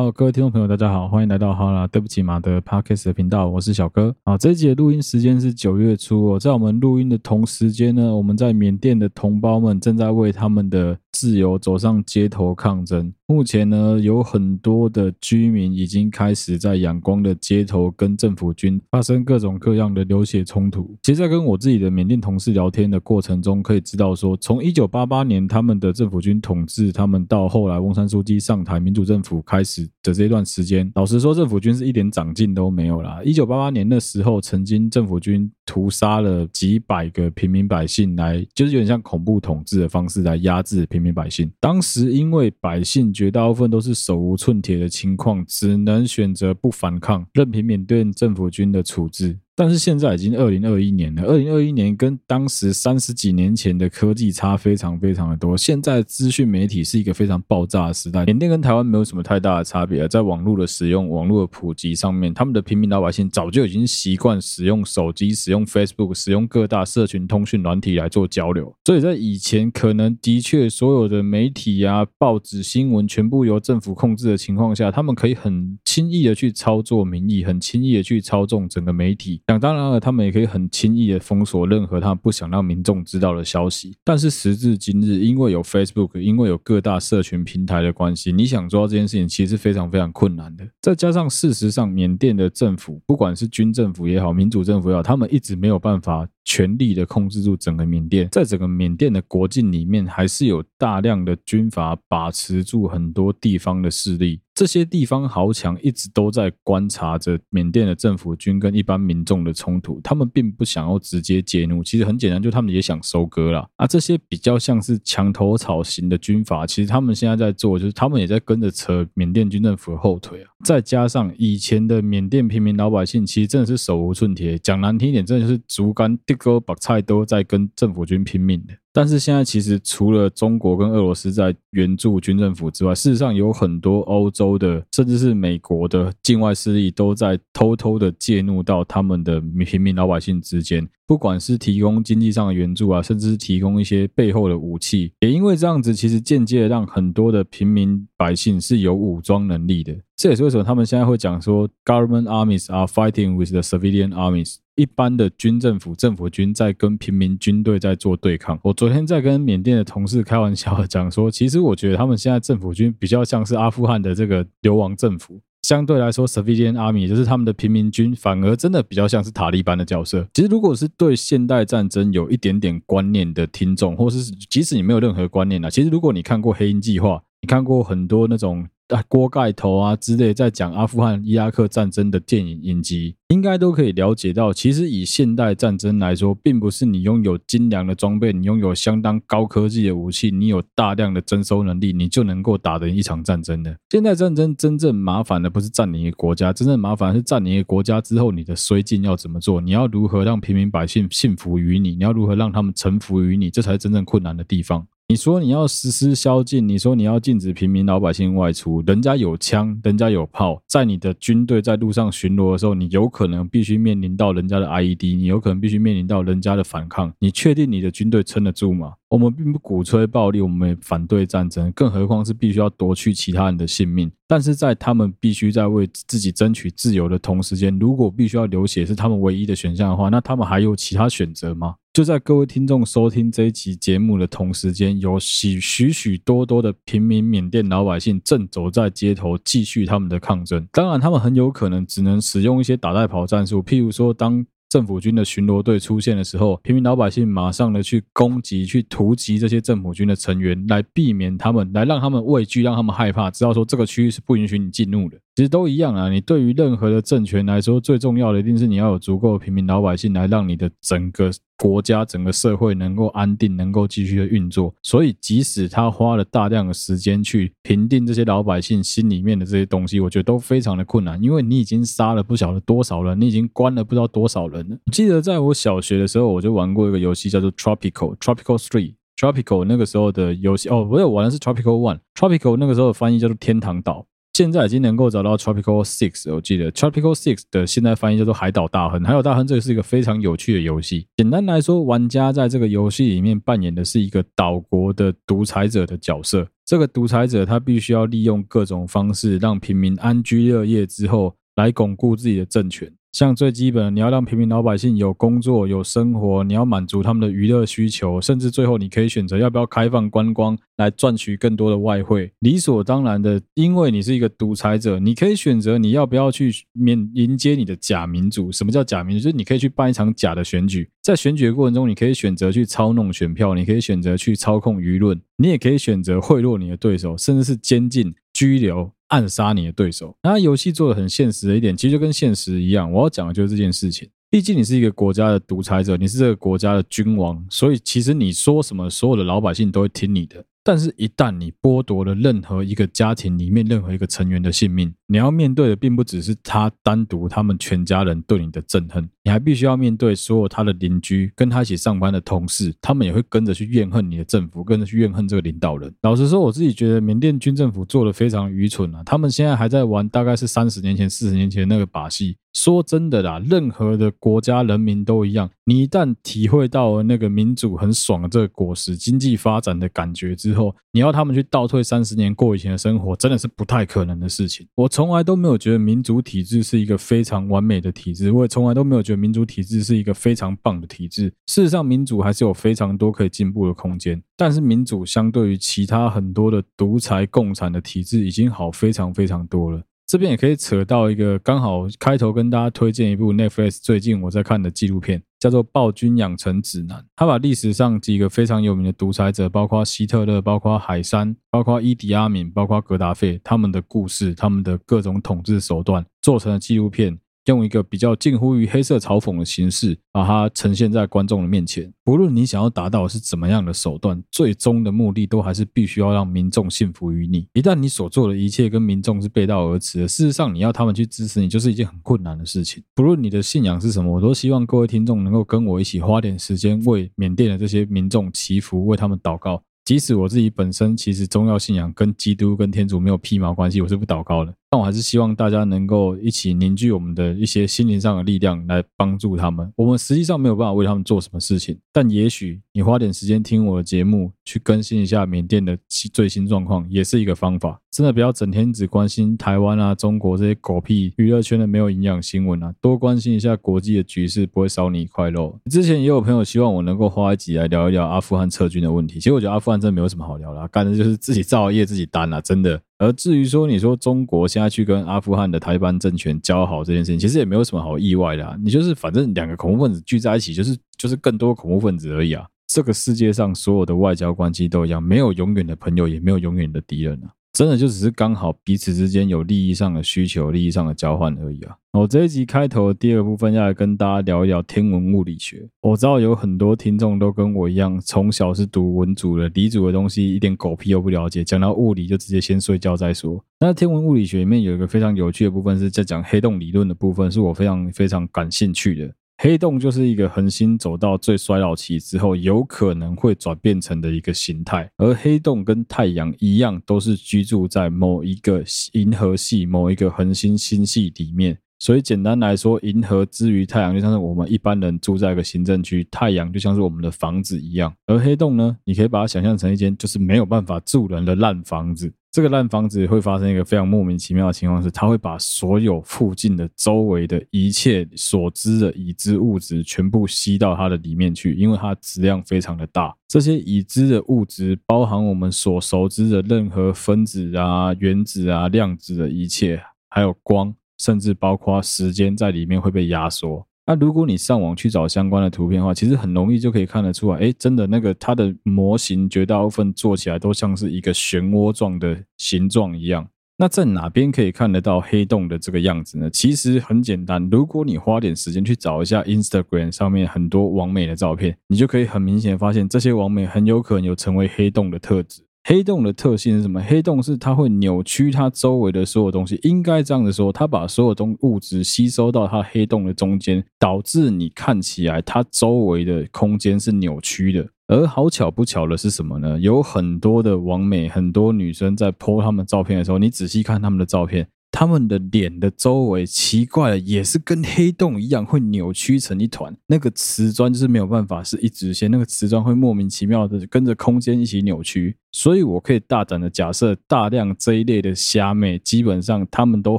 好，各位听众朋友，大家好，欢迎来到哈啦，对不起马的 Podcast 的频道，我是小哥。啊，这一集的录音时间是九月初哦，在我们录音的同时间呢，我们在缅甸的同胞们正在为他们的自由走上街头抗争。目前呢，有很多的居民已经开始在仰光的街头跟政府军发生各种各样的流血冲突。其实，在跟我自己的缅甸同事聊天的过程中，可以知道说，从一九八八年他们的政府军统治他们，到后来翁山苏姬上台，民主政府开始的这段时间，老实说，政府军是一点长进都没有啦。一九八八年那时候，曾经政府军屠杀了几百个平民百姓，来就是有点像恐怖统治的方式来压制平民百姓。当时因为百姓。绝大部分都是手无寸铁的情况，只能选择不反抗，任凭缅甸政府军的处置。但是现在已经二零二一年了，二零二一年跟当时三十几年前的科技差非常非常的多。现在资讯媒体是一个非常爆炸的时代，缅甸跟台湾没有什么太大的差别，在网络的使用、网络的普及上面，他们的平民老百姓早就已经习惯使用手机、使用 Facebook、使用各大社群通讯软体来做交流。所以在以前，可能的确所有的媒体啊、报纸、新闻全部由政府控制的情况下，他们可以很轻易的去操作民意，很轻易的去操纵整个媒体。想当然了，他们也可以很轻易的封锁任何他们不想让民众知道的消息。但是时至今日，因为有 Facebook，因为有各大社群平台的关系，你想抓到这件事情，其实是非常非常困难的。再加上事实上，缅甸的政府，不管是军政府也好，民主政府也好，他们一直没有办法全力的控制住整个缅甸。在整个缅甸的国境里面，还是有大量的军阀把持住很多地方的势力。这些地方豪强一直都在观察着缅甸的政府军跟一般民众的冲突，他们并不想要直接介入。其实很简单，就他们也想收割了。啊，这些比较像是墙头草型的军阀，其实他们现在在做，就是他们也在跟着扯缅甸军政府的后腿啊。再加上以前的缅甸平民老百姓，其实真的是手无寸铁，讲难听一点，真的就是竹竿、这个、白菜都在跟政府军拼命的。但是现在其实除了中国跟俄罗斯在援助军政府之外，事实上有很多欧洲的，甚至是美国的境外势力都在偷偷的介入到他们的平民老百姓之间，不管是提供经济上的援助啊，甚至是提供一些背后的武器。也因为这样子，其实间接让很多的平民百姓是有武装能力的。这也是为什么他们现在会讲说，government armies are fighting with the civilian armies。一般的军政府、政府军在跟平民军队在做对抗。我昨天在跟缅甸的同事开玩笑讲说，其实我觉得他们现在政府军比较像是阿富汗的这个流亡政府，相对来说，civilian army 就是他们的平民军，反而真的比较像是塔利班的角色。其实，如果是对现代战争有一点点观念的听众，或是即使你没有任何观念啊，其实如果你看过《黑鹰计划》，你看过很多那种。啊，锅盖头啊之类，在讲阿富汗、伊拉克战争的电影影集，应该都可以了解到，其实以现代战争来说，并不是你拥有精良的装备，你拥有相当高科技的武器，你有大量的征收能力，你就能够打赢一场战争的。现代战争真正麻烦的不是占领一个国家，真正麻烦是占领一个国家之后，你的绥靖要怎么做？你要如何让平民百姓信服于你？你要如何让他们臣服于你？这才是真正困难的地方。你说你要实施宵禁，你说你要禁止平民老百姓外出，人家有枪，人家有炮，在你的军队在路上巡逻的时候，你有可能必须面临到人家的 IED，你有可能必须面临到人家的反抗，你确定你的军队撑得住吗？我们并不鼓吹暴力，我们反对战争，更何况是必须要夺去其他人的性命。但是在他们必须在为自己争取自由的同时间，如果必须要流血是他们唯一的选项的话，那他们还有其他选择吗？就在各位听众收听这一期节目的同时间，有许许许多多的平民缅甸老百姓正走在街头，继续他们的抗争。当然，他们很有可能只能使用一些打带跑战术，譬如说当。政府军的巡逻队出现的时候，平民老百姓马上的去攻击、去突击这些政府军的成员，来避免他们，来让他们畏惧，让他们害怕，知道说这个区域是不允许你进入的。其实都一样啊，你对于任何的政权来说，最重要的一定是你要有足够的平民老百姓来让你的整个国家、整个社会能够安定，能够继续的运作。所以，即使他花了大量的时间去平定这些老百姓心里面的这些东西，我觉得都非常的困难，因为你已经杀了不晓得多少人，你已经关了不知道多少人了。记得在我小学的时候，我就玩过一个游戏，叫做 Tropical Tropical Three Tropical 那个时候的游戏哦，我有玩的是 Tropical One Tropical 那个时候的翻译叫做天堂岛。现在已经能够找到 Tropical Six，我记得 Tropical Six 的现在翻译叫做海岛大亨。海岛大亨这个是一个非常有趣的游戏。简单来说，玩家在这个游戏里面扮演的是一个岛国的独裁者的角色。这个独裁者他必须要利用各种方式让平民安居乐业之后，来巩固自己的政权。像最基本的，你要让平民老百姓有工作、有生活，你要满足他们的娱乐需求，甚至最后你可以选择要不要开放观光来赚取更多的外汇。理所当然的，因为你是一个独裁者，你可以选择你要不要去面迎接你的假民主。什么叫假民主？就是你可以去办一场假的选举，在选举的过程中，你可以选择去操弄选票，你可以选择去操控舆论，你也可以选择贿赂你的对手，甚至是监禁、拘留。暗杀你的对手，那游戏做的很现实的一点，其实就跟现实一样。我要讲的就是这件事情。毕竟你是一个国家的独裁者，你是这个国家的君王，所以其实你说什么，所有的老百姓都会听你的。但是，一旦你剥夺了任何一个家庭里面任何一个成员的性命，你要面对的并不只是他单独他们全家人对你的憎恨，你还必须要面对所有他的邻居，跟他一起上班的同事，他们也会跟着去怨恨你的政府，跟着去怨恨这个领导人。老实说，我自己觉得缅甸军政府做的非常愚蠢啊！他们现在还在玩大概是三十年前、四十年前的那个把戏。说真的啦，任何的国家人民都一样。你一旦体会到了那个民主很爽的这个果实、经济发展的感觉之后，你要他们去倒退三十年过以前的生活，真的是不太可能的事情。我从从来都没有觉得民主体制是一个非常完美的体制，我也从来都没有觉得民主体制是一个非常棒的体制。事实上，民主还是有非常多可以进步的空间。但是，民主相对于其他很多的独裁共产的体制，已经好非常非常多了。这边也可以扯到一个刚好开头跟大家推荐一部 Netflix 最近我在看的纪录片，叫做《暴君养成指南》。他把历史上几个非常有名的独裁者，包括希特勒、包括海山、包括伊迪阿敏、包括格达费，他们的故事、他们的各种统治手段，做成了纪录片。用一个比较近乎于黑色嘲讽的形式，把它呈现在观众的面前。不论你想要达到是怎么样的手段，最终的目的都还是必须要让民众信服于你。一旦你所做的一切跟民众是背道而驰的，事实上你要他们去支持你，就是一件很困难的事情。不论你的信仰是什么，我都希望各位听众能够跟我一起花点时间为缅甸的这些民众祈福，为他们祷告。即使我自己本身其实宗教信仰跟基督跟天主没有屁毛关系，我是不祷告的。但我还是希望大家能够一起凝聚我们的一些心灵上的力量，来帮助他们。我们实际上没有办法为他们做什么事情，但也许你花点时间听我的节目，去更新一下缅甸的最新状况，也是一个方法。真的不要整天只关心台湾啊、中国这些狗屁娱乐圈的没有营养新闻啊，多关心一下国际的局势，不会少你一块肉。之前也有朋友希望我能够花一集来聊一聊阿富汗撤军的问题，其实我觉得阿富汗真的没有什么好聊的，干的就是自己造业自己担啊，真的。而至于说，你说中国现在去跟阿富汗的塔利班政权交好这件事情，其实也没有什么好意外的啊。你就是反正两个恐怖分子聚在一起，就是就是更多恐怖分子而已啊。这个世界上所有的外交关系都一样，没有永远的朋友，也没有永远的敌人啊。真的就只是刚好彼此之间有利益上的需求、利益上的交换而已啊！我这一集开头的第二部分要来跟大家聊一聊天文物理学。我知道有很多听众都跟我一样，从小是读文组的，理组的东西一点狗屁都不了解，讲到物理就直接先睡觉再说。那天文物理学里面有一个非常有趣的部分，是在讲黑洞理论的部分，是我非常非常感兴趣的。黑洞就是一个恒星走到最衰老期之后，有可能会转变成的一个形态。而黑洞跟太阳一样，都是居住在某一个银河系、某一个恒星星系里面。所以简单来说，银河之于太阳，就像是我们一般人住在一个行政区，太阳就像是我们的房子一样。而黑洞呢，你可以把它想象成一间就是没有办法住人的烂房子。这个烂房子会发生一个非常莫名其妙的情况，是它会把所有附近的周围的一切所知的已知物质全部吸到它的里面去，因为它质量非常的大。这些已知的物质包含我们所熟知的任何分子啊、原子啊、量子的一切，还有光。甚至包括时间在里面会被压缩。那如果你上网去找相关的图片的话，其实很容易就可以看得出来，诶，真的那个它的模型绝大部分做起来都像是一个漩涡状的形状一样。那在哪边可以看得到黑洞的这个样子呢？其实很简单，如果你花点时间去找一下 Instagram 上面很多网美的照片，你就可以很明显发现，这些网美很有可能有成为黑洞的特质。黑洞的特性是什么？黑洞是它会扭曲它周围的所有东西，应该这样子说，它把所有东物质吸收到它黑洞的中间，导致你看起来它周围的空间是扭曲的。而好巧不巧的是什么呢？有很多的网美，很多女生在 po 他们照片的时候，你仔细看他们的照片，他们的脸的周围，奇怪的也是跟黑洞一样，会扭曲成一团。那个瓷砖就是没有办法是一直线，那个瓷砖会莫名其妙的跟着空间一起扭曲。所以我可以大胆的假设，大量这一类的虾妹，基本上她们都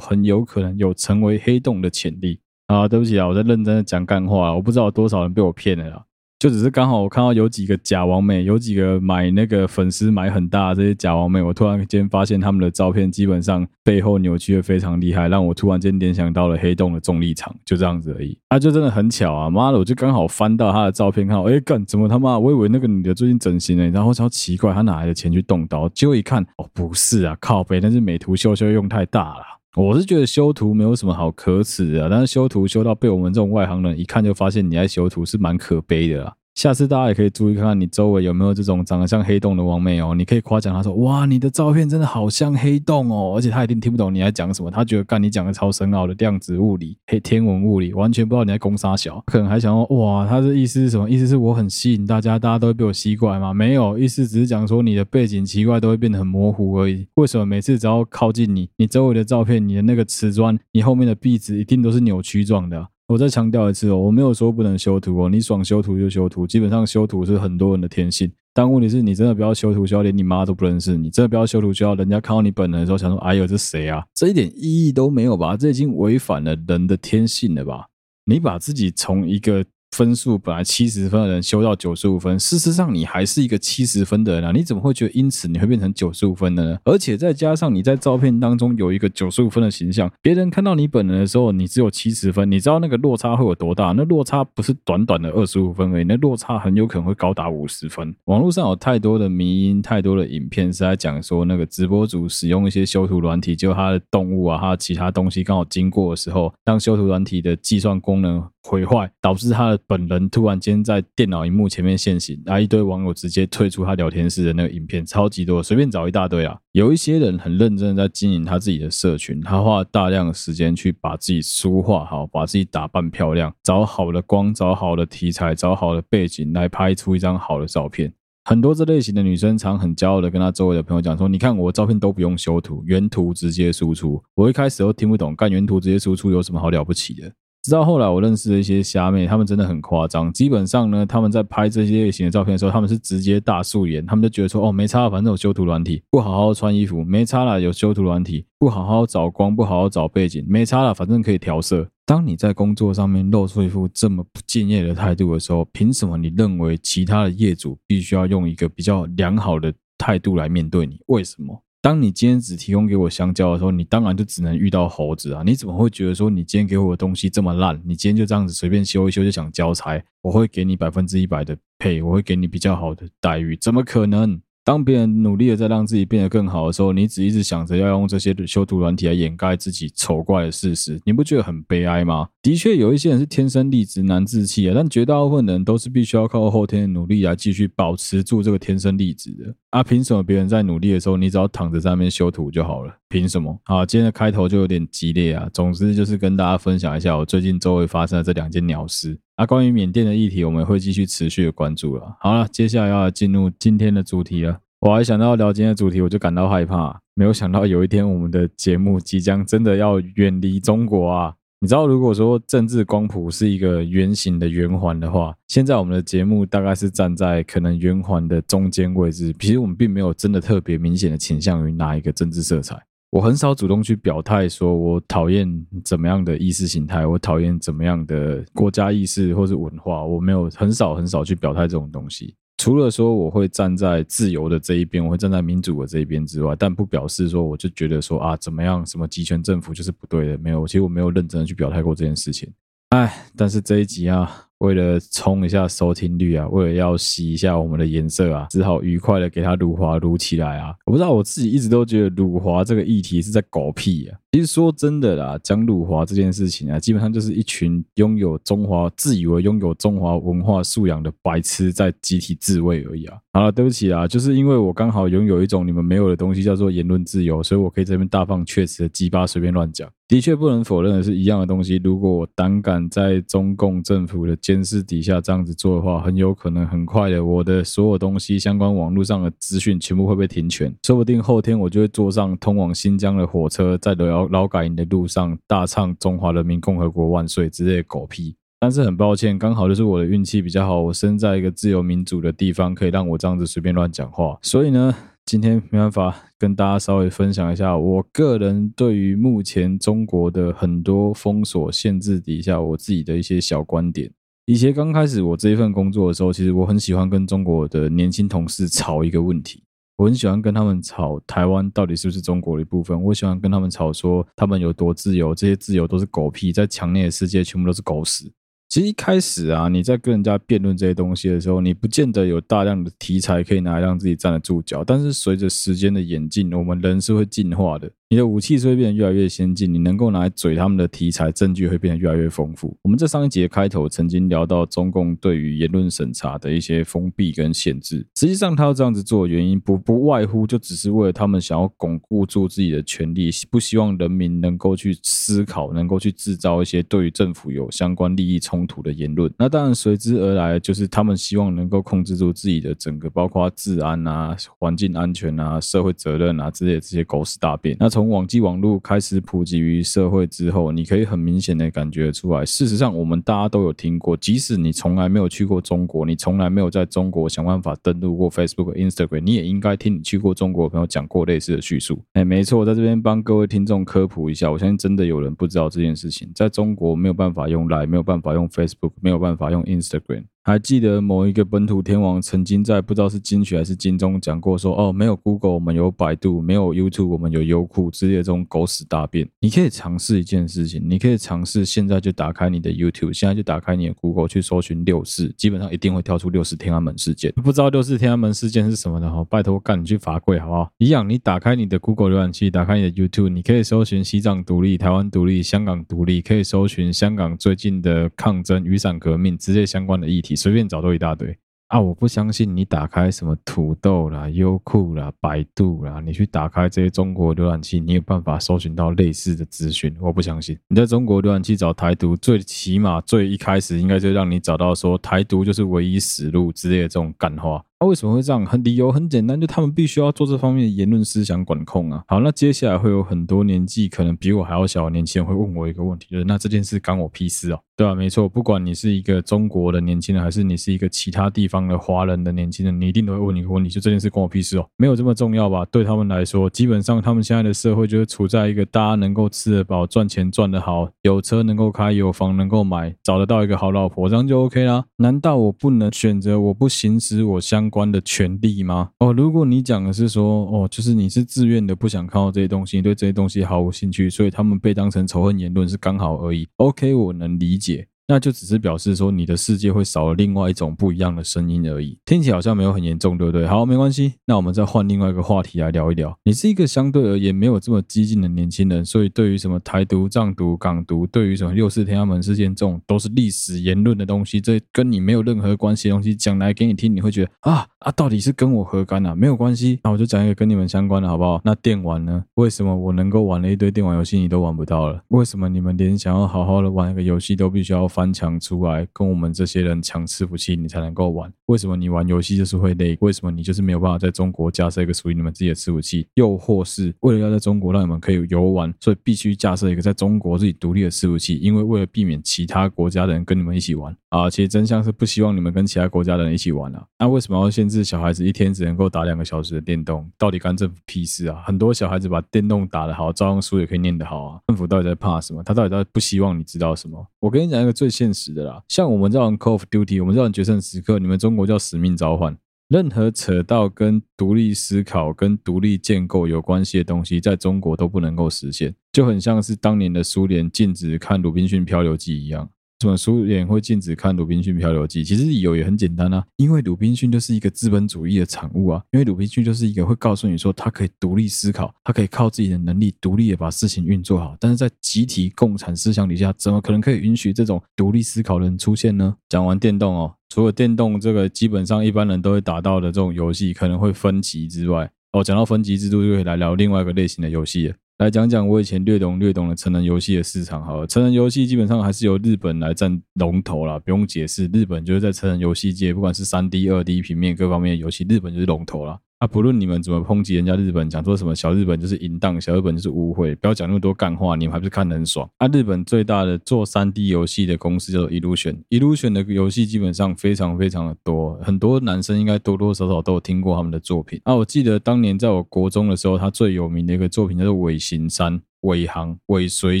很有可能有成为黑洞的潜力。啊，对不起啊，我在认真的讲干话，我不知道有多少人被我骗了啦。就只是刚好我看到有几个假王美，有几个买那个粉丝买很大的这些假王美，我突然间发现他们的照片基本上背后扭曲的非常厉害，让我突然间联想到了黑洞的重力场，就这样子而已。啊，就真的很巧啊！妈的，我就刚好翻到他的照片，看到，哎干，怎么他妈？我以为那个女的最近整形了，然后超奇怪，她哪来的钱去动刀？结果一看，哦，不是啊，靠背，那是美图秀秀用太大了。我是觉得修图没有什么好可耻的，但是修图修到被我们这种外行人一看就发现你在修图是蛮可悲的啦。下次大家也可以注意看看你周围有没有这种长得像黑洞的网妹哦，你可以夸奖他说：“哇，你的照片真的好像黑洞哦！”而且他一定听不懂你在讲什么，他觉得干你讲的超深奥的量子物理、黑天文物理，完全不知道你在攻杀小，可能还想说：“哇，他的意思是什么？意思是我很吸引大家，大家都会被我吸过来吗？”没有，意思只是讲说你的背景奇怪都会变得很模糊而已。为什么每次只要靠近你，你周围的照片，你的那个瓷砖，你后面的壁纸一定都是扭曲状的？我再强调一次哦，我没有说不能修图哦，你爽修图就修图，基本上修图是很多人的天性。但问题是你真的不要修图修到连你妈都不认识，你真的不要修图修到人家看到你本人的时候想说，哎呦这谁啊？这一点意义都没有吧？这已经违反了人的天性了吧？你把自己从一个。分数本来七十分的人修到九十五分，事实上你还是一个七十分的人啊！你怎么会觉得因此你会变成九十五分的呢？而且再加上你在照片当中有一个九十五分的形象，别人看到你本人的时候，你只有七十分，你知道那个落差会有多大？那落差不是短短的二十五分而已，那落差很有可能会高达五十分。网络上有太多的迷因，太多的影片是在讲说那个直播主使用一些修图软体，就他的动物啊，他的其他东西刚好经过的时候，当修图软体的计算功能毁坏，导致他的本人突然间在电脑荧幕前面现形，然后一堆网友直接退出他聊天室的那个影片，超级多，随便找一大堆啊。有一些人很认真的在经营他自己的社群，他花大量的时间去把自己梳化好，把自己打扮漂亮，找好的光，找好的题材，找好的背景来拍出一张好的照片。很多这类型的女生常很骄傲的跟他周围的朋友讲说：“你看我的照片都不用修图，原图直接输出。”我一开始都听不懂，干原图直接输出有什么好了不起的？直到后来，我认识了一些虾妹，她们真的很夸张。基本上呢，他们在拍这些类型的照片的时候，他们是直接大素颜，他们就觉得说，哦，没差，反正有修图软体，不好好穿衣服，没差了，有修图软体，不好好找光，不好好找背景，没差了，反正可以调色。当你在工作上面露出一副这么不敬业的态度的时候，凭什么你认为其他的业主必须要用一个比较良好的态度来面对你？为什么？当你今天只提供给我香蕉的时候，你当然就只能遇到猴子啊！你怎么会觉得说你今天给我的东西这么烂？你今天就这样子随便修一修就想交差？我会给你百分之一百的配，我会给你比较好的待遇，怎么可能？当别人努力的在让自己变得更好的时候，你只一直想着要用这些修图软体来掩盖自己丑怪的事实，你不觉得很悲哀吗？的确，有一些人是天生丽质难自弃啊，但绝大部分人都是必须要靠后天的努力来继续保持住这个天生丽质的。啊，凭什么别人在努力的时候，你只要躺着在那边修图就好了？凭什么？好，今天的开头就有点激烈啊。总之就是跟大家分享一下我最近周围发生的这两件鸟事。啊，关于缅甸的议题，我们会继续持续的关注了。好了，接下来要进入今天的主题了。我还想到聊今天的主题，我就感到害怕。没有想到有一天我们的节目即将真的要远离中国啊！你知道，如果说政治光谱是一个圆形的圆环的话，现在我们的节目大概是站在可能圆环的中间位置。其实我们并没有真的特别明显的倾向于哪一个政治色彩。我很少主动去表态，说我讨厌怎么样的意识形态，我讨厌怎么样的国家意识或是文化。我没有很少很少去表态这种东西。除了说我会站在自由的这一边，我会站在民主的这一边之外，但不表示说我就觉得说啊怎么样，什么集权政府就是不对的。没有，其实我没有认真的去表态过这件事情。哎，但是这一集啊，为了冲一下收听率啊，为了要洗一下我们的颜色啊，只好愉快的给它辱华辱起来啊。我不知道我自己一直都觉得辱华这个议题是在狗屁啊。其实说真的啦，讲辱华这件事情啊，基本上就是一群拥有中华、自以为拥有中华文化素养的白痴在集体自卫而已啊。好了，对不起啊，就是因为我刚好拥有一种你们没有的东西，叫做言论自由，所以我可以这边大放厥词的鸡巴随便乱讲。的确不能否认的是，一样的东西，如果我胆敢在中共政府的监视底下这样子做的话，很有可能很快的，我的所有东西、相关网络上的资讯全部会被停权，说不定后天我就会坐上通往新疆的火车，在劳劳改营的路上大唱“中华人民共和国万岁”之类的狗屁。但是很抱歉，刚好就是我的运气比较好，我生在一个自由民主的地方，可以让我这样子随便乱讲话。所以呢，今天没办法跟大家稍微分享一下我个人对于目前中国的很多封锁限制底下我自己的一些小观点。以前刚开始我这一份工作的时候，其实我很喜欢跟中国的年轻同事吵一个问题，我很喜欢跟他们吵台湾到底是不是中国的一部分，我喜欢跟他们吵说他们有多自由，这些自由都是狗屁，在强烈的世界全部都是狗屎。其实一开始啊，你在跟人家辩论这些东西的时候，你不见得有大量的题材可以拿来让自己站得住脚。但是随着时间的演进，我们人是会进化的。你的武器是会变得越来越先进，你能够拿来嘴他们的题材证据会变得越来越丰富。我们在上一节开头曾经聊到中共对于言论审查的一些封闭跟限制，实际上他要这样子做的原因不不外乎就只是为了他们想要巩固住自己的权力，不希望人民能够去思考，能够去制造一些对于政府有相关利益冲突的言论。那当然随之而来就是他们希望能够控制住自己的整个包括治安啊、环境安全啊、社会责任啊之类这些狗屎大便。那从从网际网络开始普及于社会之后，你可以很明显的感觉出来。事实上，我们大家都有听过，即使你从来没有去过中国，你从来没有在中国想办法登录过 Facebook、Instagram，你也应该听你去过中国的朋友讲过类似的叙述。哎，没错，在这边帮各位听众科普一下，我相信真的有人不知道这件事情，在中国没有办法用 Line，没有办法用 Facebook，没有办法用 Instagram。还记得某一个本土天王曾经在不知道是金曲还是金钟讲过说，哦，没有 Google 我们有百度，没有 YouTube 我们有优酷之类的这种狗屎大便。你可以尝试一件事情，你可以尝试现在就打开你的 YouTube，现在就打开你的 Google 去搜寻六四，基本上一定会跳出六四天安门事件。不知道六四天安门事件是什么的哈，拜托干你去罚跪好不好？一样，你打开你的 Google 浏览器，打开你的 YouTube，你可以搜寻西藏独立、台湾独立、香港独立，可以搜寻香港最近的抗争、雨伞革命之类相关的议题，你随便找都一大。堆啊，我不相信你打开什么土豆啦、优酷啦、百度啦，你去打开这些中国浏览器，你有办法搜寻到类似的资讯？我不相信。你在中国浏览器找台独，最起码最一开始应该就让你找到说台独就是唯一死路之类的这种干话。那、为什么会这样？很理由很简单，就他们必须要做这方面的言论思想管控啊。好，那接下来会有很多年纪可能比我还要小的年轻人会问我一个问题，就是那这件事干我屁事哦？对啊，没错，不管你是一个中国的年轻人，还是你是一个其他地方的华人的年轻人，你一定都会问你一个问题，就这件事关我屁事哦？没有这么重要吧？对他们来说，基本上他们现在的社会就是处在一个大家能够吃得饱、赚钱赚得好、有车能够开、有房能够买、找得到一个好老婆，这样就 OK 啦。难道我不能选择？我不行使我相关的权利吗？哦，如果你讲的是说，哦，就是你是自愿的，不想看到这些东西，你对这些东西毫无兴趣，所以他们被当成仇恨言论是刚好而已。OK，我能理解。那就只是表示说，你的世界会少了另外一种不一样的声音而已。听起来好像没有很严重，对不对？好，没关系。那我们再换另外一个话题来聊一聊。你是一个相对而言没有这么激进的年轻人，所以对于什么台独、藏独、港独，对于什么六四天安门事件这种都是历史言论的东西，这跟你没有任何关系的东西讲来给你听，你会觉得啊啊，到底是跟我何干啊？没有关系，那我就讲一个跟你们相关的，好不好？那电玩呢？为什么我能够玩了一堆电玩游戏，你都玩不到了？为什么你们连想要好好的玩一个游戏都必须要翻翻墙出来？跟我们这些人抢伺服器，你才能够玩。为什么你玩游戏就是会累？为什么你就是没有办法在中国架设一个属于你们自己的伺服器？又或是为了要在中国让你们可以游玩，所以必须架设一个在中国自己独立的伺服器？因为为了避免其他国家的人跟你们一起玩啊，其实真相是不希望你们跟其他国家的人一起玩啊。那为什么要限制小孩子一天只能够打两个小时的电动？到底干政府屁事啊？很多小孩子把电动打得好，照样书也可以念得好啊。政府到底在怕什么？他到底在不希望你知道什么？我跟你讲一个最现实的啦。像我们这种 Call of Duty，我们这种决胜时刻，你们中国叫使命召唤。任何扯到跟独立思考、跟独立建构有关系的东西，在中国都不能够实现，就很像是当年的苏联禁止看《鲁滨逊漂流记》一样。为什么苏联会禁止看《鲁滨逊漂流记》？其实理由也很简单啊，因为鲁滨逊就是一个资本主义的产物啊。因为鲁滨逊就是一个会告诉你说，他可以独立思考，他可以靠自己的能力独立的把事情运作好。但是在集体共产思想底下，怎么可能可以允许这种独立思考的人出现呢？讲完电动哦，除了电动这个基本上一般人都会打到的这种游戏，可能会分级之外，哦，讲到分级制度，就可以来聊另外一个类型的游戏了。来讲讲我以前略懂略懂的成人游戏的市场好了，成人游戏基本上还是由日本来占龙头啦，不用解释，日本就是在成人游戏界，不管是三 D、二 D 平面各方面的游戏，日本就是龙头啦。啊，不论你们怎么抨击人家日本，讲说什么小日本就是淫荡，小日本就是污秽，不要讲那么多干话，你们还不是看得很爽？啊，日本最大的做三 D 游戏的公司叫做 Illusion，Illusion 的游戏基本上非常非常的多，很多男生应该多多少少都有听过他们的作品。啊，我记得当年在我国中的时候，他最有名的一个作品叫做《尾行山》。尾行尾随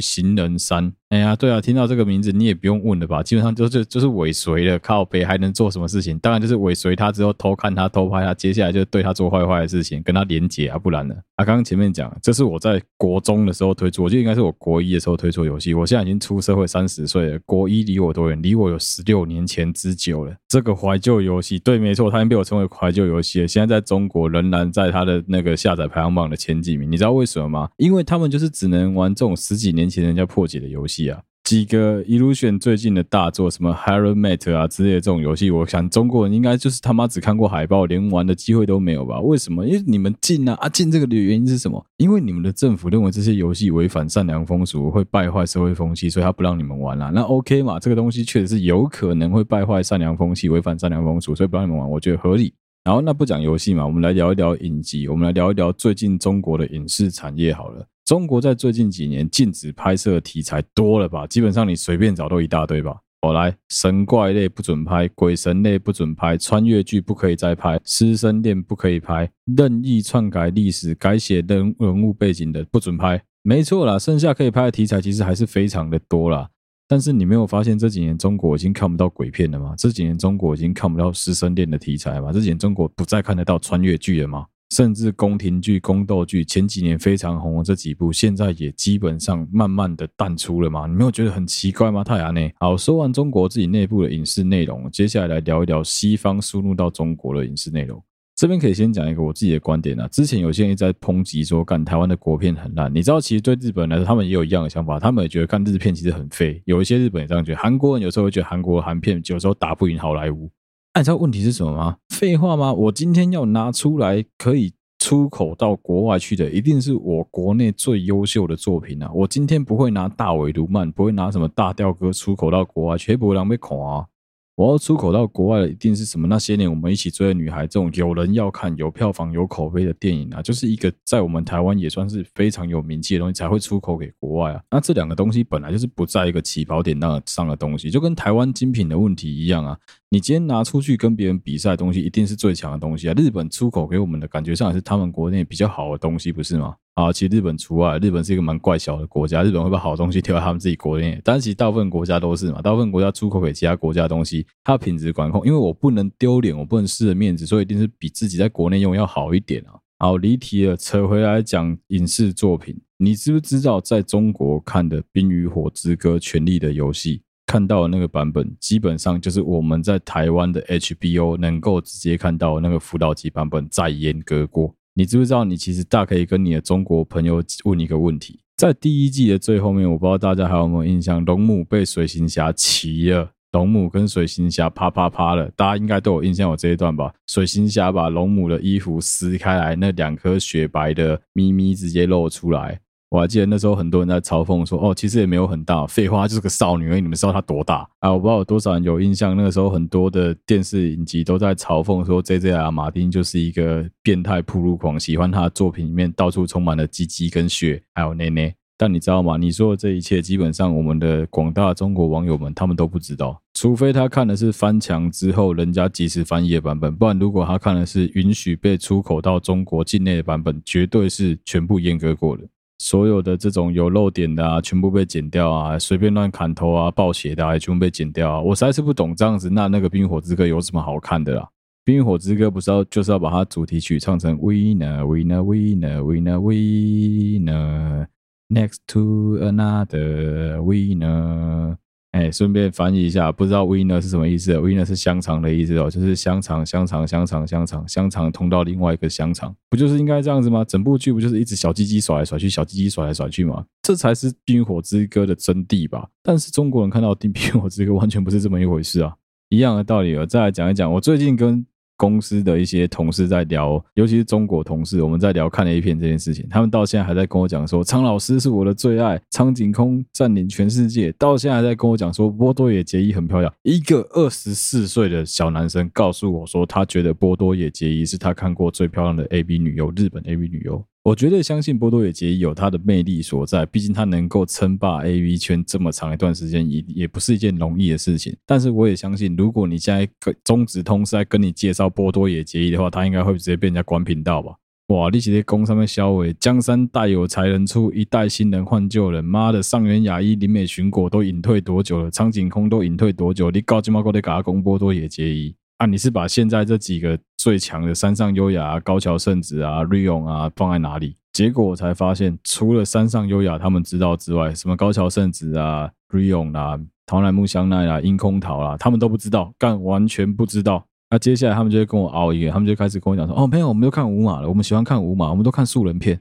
行人三，哎呀，对啊，听到这个名字你也不用问了吧？基本上就是就是尾随了，靠北还能做什么事情？当然就是尾随他之后偷看他偷拍他，接下来就对他做坏坏的事情，跟他连结啊，不然呢？啊，刚刚前面讲，这是我在国中的时候推出，我记得应该是我国一的时候推出游戏。我现在已经出社会三十岁了，国一离我多远？离我有十六年前之久了。这个怀旧游戏，对，没错，它已经被我称为怀旧游戏了。现在在中国仍然在它的那个下载排行榜的前几名，你知道为什么吗？因为他们就是只能玩这种十几年前人家破解的游戏啊，几个 Illusion 最近的大作，什么 Haremate 啊之类的这种游戏，我想中国人应该就是他妈只看过海报，连玩的机会都没有吧？为什么？因为你们禁啊啊禁这个的原因是什么？因为你们的政府认为这些游戏违反善良风俗，会败坏社会风气，所以他不让你们玩啦、那 OK 嘛？这个东西确实是有可能会败坏善良风气，违反善良风俗，所以不让你们玩，我觉得合理。然后那不讲游戏嘛，我们来聊一聊影集，我们来聊一聊最近中国的影视产业好了。中国在最近几年禁止拍摄的题材多了吧？基本上你随便找都一大堆吧。我来，神怪类不准拍，鬼神类不准拍，穿越剧不可以再拍，师生恋不可以拍，任意篡改历史、改写人人物背景的不准拍。没错啦，剩下可以拍的题材其实还是非常的多啦。但是你没有发现这几年中国已经看不到鬼片了吗？这几年中国已经看不到师生恋的题材吗？这几年中国不再看得到穿越剧了吗？甚至宫廷剧、宫斗剧前几年非常红的这几部，现在也基本上慢慢的淡出了嘛？你没有觉得很奇怪吗？太阳呢？好，说完中国自己内部的影视内容，接下来来聊一聊西方输入到中国的影视内容。这边可以先讲一个我自己的观点啊。之前有些人在抨击说，干台湾的国片很烂。你知道，其实对日本人来说，他们也有一样的想法，他们也觉得看日片其实很废。有一些日本人这样觉得，韩国人有时候会觉得韩国韩片有时候打不赢好莱坞。那你知道问题是什么吗？废话吗？我今天要拿出来可以出口到国外去的，一定是我国内最优秀的作品啊！我今天不会拿大尾卢曼，不会拿什么大吊哥出口到国外去，不会让被恐啊！我要出口到国外的，一定是什么？那些年我们一起追的女孩，这种有人要看、有票房、有口碑的电影啊，就是一个在我们台湾也算是非常有名气的东西，才会出口给国外啊。那这两个东西本来就是不在一个起跑点那上的东西，就跟台湾精品的问题一样啊。你今天拿出去跟别人比赛的东西，一定是最强的东西啊。日本出口给我们的感觉上也是他们国内比较好的东西，不是吗？啊，其实日本除外，日本是一个蛮怪小的国家。日本会把好东西丢在他们自己国内，但是其实大部分国家都是嘛，大部分国家出口给其他国家的东西，它品质管控，因为我不能丢脸，我不能失了面子，所以一定是比自己在国内用要好一点啊。好，离题了，扯回来讲影视作品，你知不知道在中国看的《冰与火之歌：权力的游戏》，看到的那个版本，基本上就是我们在台湾的 HBO 能够直接看到的那个辅导级版本再阉割过。你知不知道？你其实大可以跟你的中国朋友问一个问题：在第一季的最后面，我不知道大家还有没有印象，龙母被水行侠骑了，龙母跟水行侠啪啪啪了，大家应该都有印象我这一段吧？水行侠把龙母的衣服撕开来，那两颗雪白的咪咪直接露出来。我还记得那时候很多人在嘲讽说：“哦，其实也没有很大，废话，就是个少女而已。你们知道她多大啊？”我不知道有多少人有印象，那个时候很多的电视影集都在嘲讽说，J.J.R. 马丁就是一个变态铺路狂，喜欢他的作品里面到处充满了鸡鸡跟血，还有内内。但你知道吗？你说的这一切，基本上我们的广大中国网友们他们都不知道，除非他看的是翻墙之后人家及时翻译的版本，不然如果他看的是允许被出口到中国境内的版本，绝对是全部阉割过的。所有的这种有漏点的啊，全部被剪掉啊；随便乱砍头啊、暴血的啊，也全部被剪掉啊。我实在是不懂这样子，那那个《冰火之歌》有什么好看的啦？《冰火之歌》不是要就是要把它主题曲唱成 Winner Winner Winner Winner Winner Next to another Winner。哎，顺便翻译一下，不知道 winner 是什么意思？winner 是香肠的意思哦，就是香肠、香肠、香肠、香肠、香肠通到另外一个香肠，不就是应该这样子吗？整部剧不就是一直小鸡鸡甩来甩去，小鸡鸡甩来甩去吗？这才是《冰火之歌》的真谛吧？但是中国人看到《冰与火之歌》完全不是这么一回事啊！一样的道理，我再来讲一讲，我最近跟。公司的一些同事在聊，尤其是中国同事，我们在聊看 A 片这件事情，他们到现在还在跟我讲说，苍老师是我的最爱，苍井空占领全世界，到现在还在跟我讲说波多野结衣很漂亮。一个二十四岁的小男生告诉我说，他觉得波多野结衣是他看过最漂亮的 A B 女优，日本 A B 女优。我觉得相信波多野结衣有他的魅力所在，毕竟他能够称霸 AV 圈这么长一段时间，也也不是一件容易的事情。但是我也相信，如果你现在中止通是在跟你介绍波多野结衣的话，他应该会直接被人家关频道吧？哇！你直接攻上面销毁，江山代有才人出，一代新人换旧人。妈的，上原雅一、林美寻果都隐退多久了？苍井空都隐退多久？你搞鸡毛搞得嘎攻波多野结衣？啊！你是把现在这几个最强的山上优雅、啊、高桥圣子啊、瑞勇啊放在哪里？结果我才发现，除了山上优雅他们知道之外，什么高桥圣子啊、瑞勇啊、桃乃木香奈啊、樱空桃啊，他们都不知道，干完全不知道。那、接下来他们就会跟我熬一个，他们就开始跟我讲说：“哦，没有，我们都看无码了，我们喜欢看无码，我们都看素人片，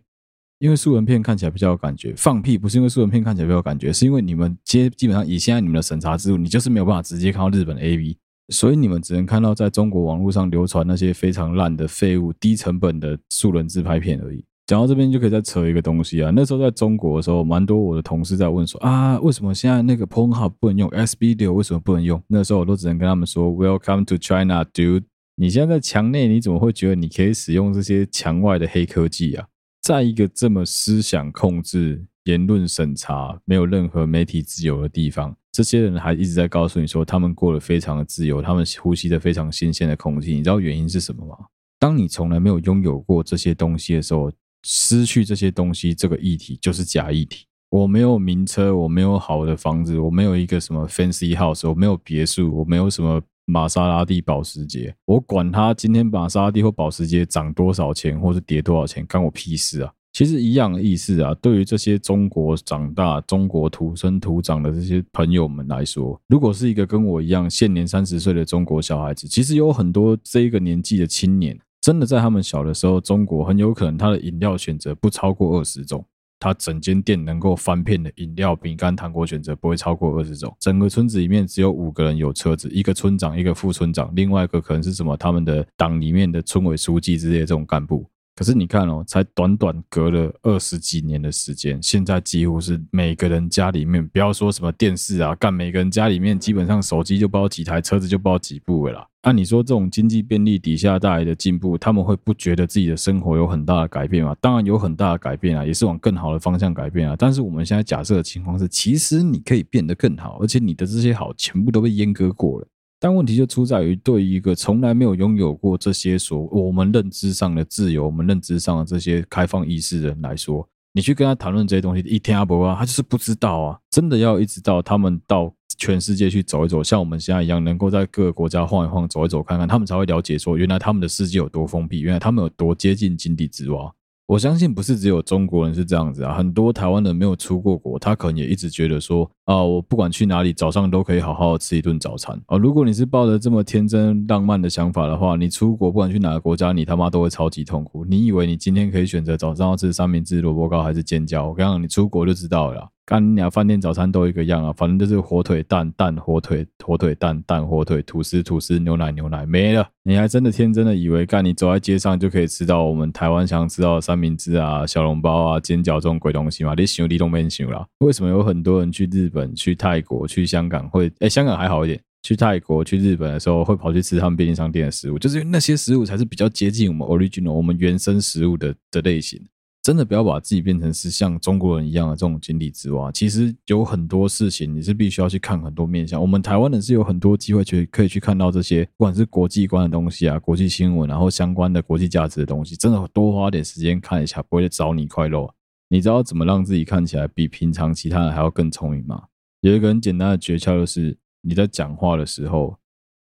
因为素人片看起来比较有感觉。放屁，不是因为素人片看起来比较有感觉，是因为你们接基本上以现在你们的审查制度，你就是没有办法直接看到日本 AV。”所以你们只能看到在中国网络上流传那些非常烂的废物、低成本的素人自拍片而已。讲到这边就可以再扯一个东西啊。那时候在中国的时候，蛮多我的同事在问说啊，为什么现在那个 Pornhub 不能用？SB6 为什么不能用？那时候我都只能跟他们说 Welcome to China, dude。你现在在墙内，你怎么会觉得你可以使用这些墙外的黑科技啊？在一个这么思想控制、言论审查、没有任何媒体自由的地方。这些人还一直在告诉你说，他们过得非常的自由，他们呼吸着非常新鲜的空气。你知道原因是什么吗？当你从来没有拥有过这些东西的时候，失去这些东西这个议题就是假议题。我没有名车，我没有好的房子，我没有一个什么 fancy house，我没有别墅，我没有什么玛莎拉蒂、保时捷，我管他今天玛莎拉蒂或保时捷涨多少钱，或是跌多少钱，关我屁事啊！其实一样的意思啊，对于这些中国长大、中国土生土长的这些朋友们来说，如果是一个跟我一样现年三十岁的中国小孩子，其实有很多这一个年纪的青年，真的在他们小的时候，中国很有可能他的饮料选择不超过二十种，他整间店能够翻遍的饮料、饼干、糖果选择不会超过二十种，整个村子里面只有五个人有车子，一个村长，一个副村长，另外一个可能是什么他们的党里面的村委书记之类的这种干部。可是你看哦，才短短隔了二十几年的时间，现在几乎是每个人家里面，不要说什么电视啊，干每个人家里面基本上手机就包几台，车子就包几部了啦。按你说这种经济便利底下带来的进步，他们会不觉得自己的生活有很大的改变吗？当然有很大的改变啊，也是往更好的方向改变啊。但是我们现在假设的情况是，其实你可以变得更好，而且你的这些好全部都被阉割过了。但问题就出在于，对于一个从来没有拥有过这些所我们认知上的自由、我们认知上的这些开放意识的人来说，你去跟他谈论这些东西，一听不啊，他就是不知道啊。真的要一直到他们到全世界去走一走，像我们现在一样，能够在各个国家晃一晃、走一走看看，他们才会了解说，原来他们的世界有多封闭，原来他们有多接近井底之蛙。我相信不是只有中国人是这样子啊，很多台湾人没有出过国，他可能也一直觉得说啊，我不管去哪里，早上都可以好好吃一顿早餐啊。如果你是抱着这么天真浪漫的想法的话，你出国不管去哪个国家，你他妈都会超级痛苦。你以为你今天可以选择早上要吃三明治、萝卜糕还是煎饺？我跟你讲，你出国就知道了。干你娘！饭店早餐都一个样啊，反正就是火腿蛋蛋火腿火腿蛋蛋火腿吐司吐司牛奶牛奶没了。你还真的天真的以为干你走在街上就可以吃到我们台湾想吃到的三明治啊、小笼包啊、煎饺这种鬼东西吗？你想你都没想啦。为什么有很多人去日本、去泰国、去香港会？诶、香港还好一点。去泰国、去日本的时候会跑去吃他们便利商店的食物，就是因为那些食物才是比较接近我们 original 我们原生食物的的类型。真的不要把自己变成是像中国人一样的这种井底之蛙。其实有很多事情你是必须要去看很多面向。我们台湾人是有很多机会去可以去看到这些，不管是国际观的东西啊、国际新闻，然后相关的国际价值的东西，真的多花点时间看一下，不会找你快乐。你知道怎么让自己看起来比平常其他人还要更聪明吗？有一个很简单的诀窍，就是你在讲话的时候，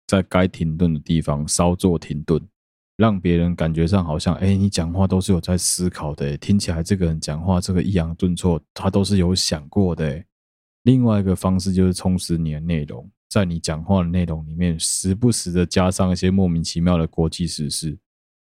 在该停顿的地方稍作停顿。让别人感觉上好像，哎，你讲话都是有在思考的，听起来这个人讲话这个抑扬顿挫，他都是有想过的。另外一个方式就是充实你的内容，在你讲话的内容里面，时不时的加上一些莫名其妙的国际时事，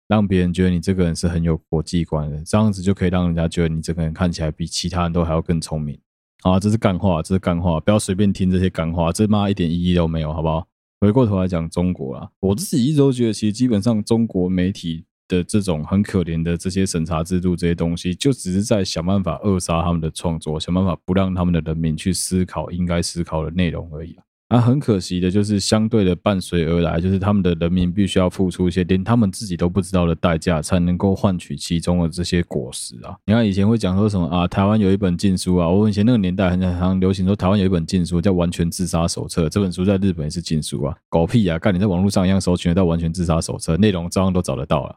让别人觉得你这个人是很有国际观的，这样子就可以让人家觉得你这个人看起来比其他人都还要更聪明。啊，这是干话，这是干话，不要随便听这些干话，这妈一点意义都没有，好不好？回过头来讲中国啊，我自己一直都觉得，其实基本上中国媒体的这种很可怜的这些审查制度这些东西，就只是在想办法扼杀他们的创作，想办法不让他们的人民去思考应该思考的内容而已。啊很可惜的就是相对的伴随而来，就是他们的人民必须要付出一些连他们自己都不知道的代价，才能够换取其中的这些果实啊。你看以前会讲说什么啊，台湾有一本禁书啊，我以前那个年代很很流行说台湾有一本禁书叫《完全自杀手册》，这本书在日本也是禁书啊，狗屁啊！干你在网络上一样搜寻得到《完全自杀手册》，内容照样都找得到了。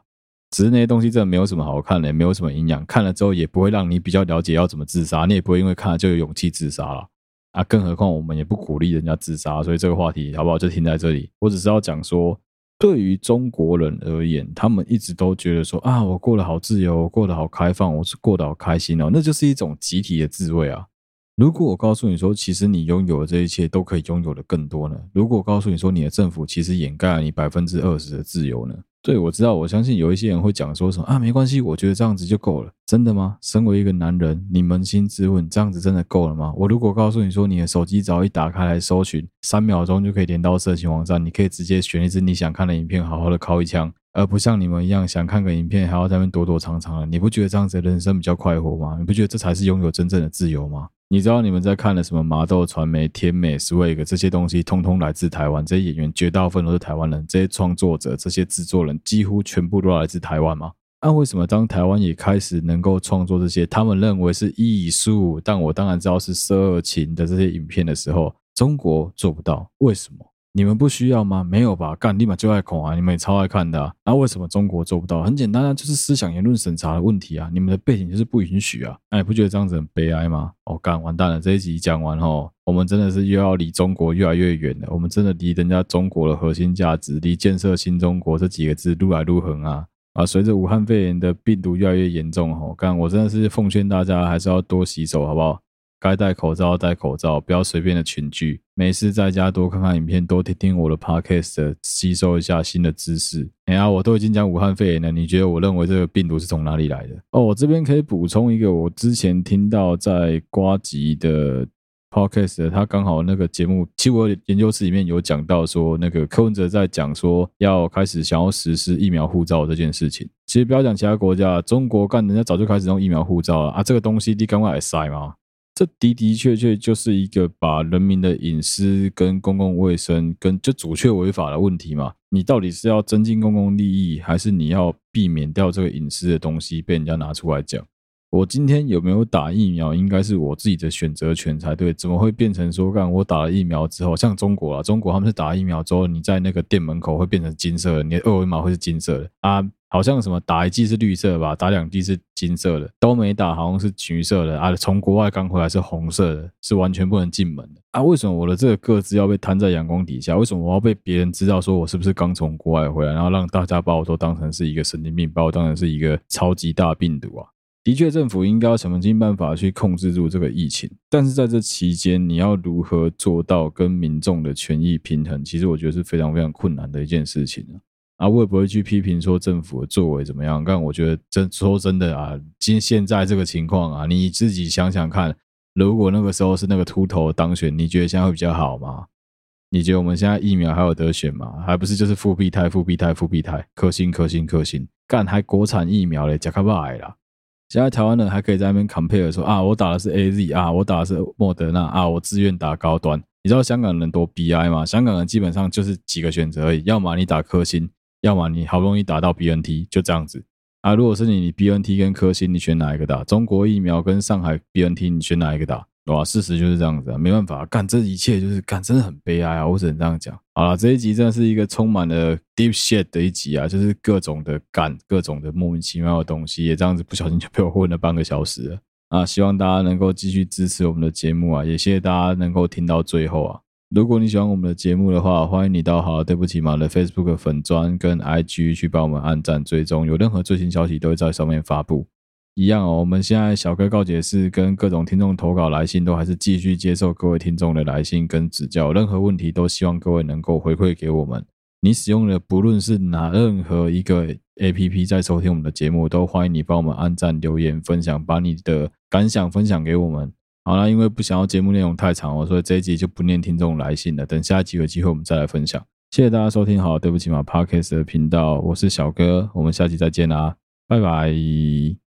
只是那些东西真的没有什么好看的，也没有什么营养，看了之后也不会让你比较了解要怎么自杀，你也不会因为看了就有勇气自杀了。啊，更何况我们也不鼓励人家自杀，所以这个话题好不好就停在这里。我只是要讲说，对于中国人而言，他们一直都觉得说啊，我过得好自由，我过得好开放，我是过得好开心哦，那就是一种集体的自慰啊。如果我告诉你说，其实你拥有的这一切都可以拥有的更多呢？如果我告诉你说，你的政府其实掩盖了你百分之二十的自由呢？对，我知道，我相信有一些人会讲说什么啊，没关系，我觉得这样子就够了。真的吗？身为一个男人，你扪心自问，这样子真的够了吗？我如果告诉你说，你的手机只要一打开来搜寻，三秒钟就可以连到色情网站，你可以直接选一支你想看的影片，好好的敲一枪，而不像你们一样想看个影片还要在那边躲躲藏藏的，你不觉得这样子的人生比较快活吗？你不觉得这才是拥有真正的自由吗？你知道你们在看的什么麻豆传媒、天美、Swag 这些东西，通通来自台湾。这些演员绝大部分都是台湾人，这些创作者、这些制作人几乎全部都来自台湾吗？那、为什么当台湾也开始能够创作这些他们认为是艺术，但我当然知道是色情的这些影片的时候，中国做不到？为什么？你们不需要吗？没有吧？干，立马就爱恐啊！你们也超爱看的啊！那为什么中国做不到？很简单啊，就是思想言论审查的问题啊！你们的背景就是不允许啊！那你，不觉得这样子很悲哀吗？哦，干，完蛋了！这一集讲完后，我们真的是又要离中国越来越远了。我们真的离人家中国的核心价值，离建设新中国这几个字越来越远啊！啊，随着武汉肺炎的病毒越来越严重，吼，干，我真的是奉劝大家还是要多洗手，好不好？该戴口罩戴口罩，不要随便的群聚。没事在家多看看影片，多听听我的 podcast，吸收一下新的知识。哎呀，我都已经讲武汉肺炎了，你觉得我认为这个病毒是从哪里来的？哦，我这边可以补充一个，我之前听到在瓜吉的 podcast，他刚好那个节目，其实我研究室里面有讲到说，那个柯文哲在讲说要开始想要实施疫苗护照这件事情。其实不要讲其他国家，中国干人家早就开始用疫苗护照了啊，这个东西你赶快来塞吗？这的的确确就是一个把人民的隐私跟公共卫生跟就阻却违法的问题嘛？你到底是要增进公共利益，还是你要避免掉这个隐私的东西被人家拿出来讲？我今天有没有打疫苗，应该是我自己的选择权才对，怎么会变成说，干我打了疫苗之后，像中国啊，中国他们是打疫苗之后，你在那个店门口会变成金色的，你的二维码会是金色的啊？好像什么打一剂是绿色吧，打两剂是金色的，都没打好像是橘色的啊。从国外刚回来是红色的，是完全不能进门的啊。为什么我的这个个子要被摊在阳光底下？为什么我要被别人知道说我是不是刚从国外回来，然后让大家把我都当成是一个神经病，把我当成是一个超级大病毒啊？的确，政府应该要想尽办法去控制住这个疫情，但是在这期间，你要如何做到跟民众的权益平衡？其实我觉得是非常非常困难的一件事情啊。啊，我也不会去批评说政府作为怎么样，但我觉得真说真的啊，今现在这个情况啊，你自己想想看，如果那个时候是那个秃头当选，你觉得现在会比较好吗？你觉得我们现在疫苗还有得选吗？还不是就是复必泰、复必泰、复必泰，可信、可信、可信，干还国产疫苗嘞，加卡巴啦！现在台湾人还可以在那边 compare 说啊，我打的是 AZ 啊，我打的是莫德纳啊，我自愿打高端。你知道香港人多 B I 吗？香港人基本上就是几个选择而已，要么你打科兴。要么你好不容易打到 BNT，就这样子啊。如果是你，你 BNT 跟科兴，你选哪一个打？中国疫苗跟上海 BNT，你选哪一个打？哇，事实就是这样子啊，没办法干，这一切就是干，真的很悲哀啊。我只能这样讲。好了，这一集真的是一个充满了 deep shit 的一集啊，就是各种的干，各种的莫名其妙的东西，也这样子不小心就被我混了半个小时啊。希望大家能够继续支持我们的节目啊，也谢谢大家能够听到最后啊。如果你喜欢我们的节目的话，欢迎你到好，对不起嘛的 Facebook 粉砖跟 IG 去帮我们按赞追踪，有任何最新消息都会在上面发布。一样哦。我们现在小哥告解室跟各种听众投稿来信，都还是继续接受各位听众的来信跟指教。任何问题都希望各位能够回馈给我们。你使用的不论是哪任何一个 APP 在收听我们的节目，都欢迎你帮我们按赞、留言、分享，把你的感想分享给我们。好啦，因为不想要节目内容太长哦，所以这一集就不念听众来信了。等下一集有机会我们再来分享。谢谢大家收听，好，对不起嘛，Podcast 的频道，我是小哥，我们下期再见啦，拜拜。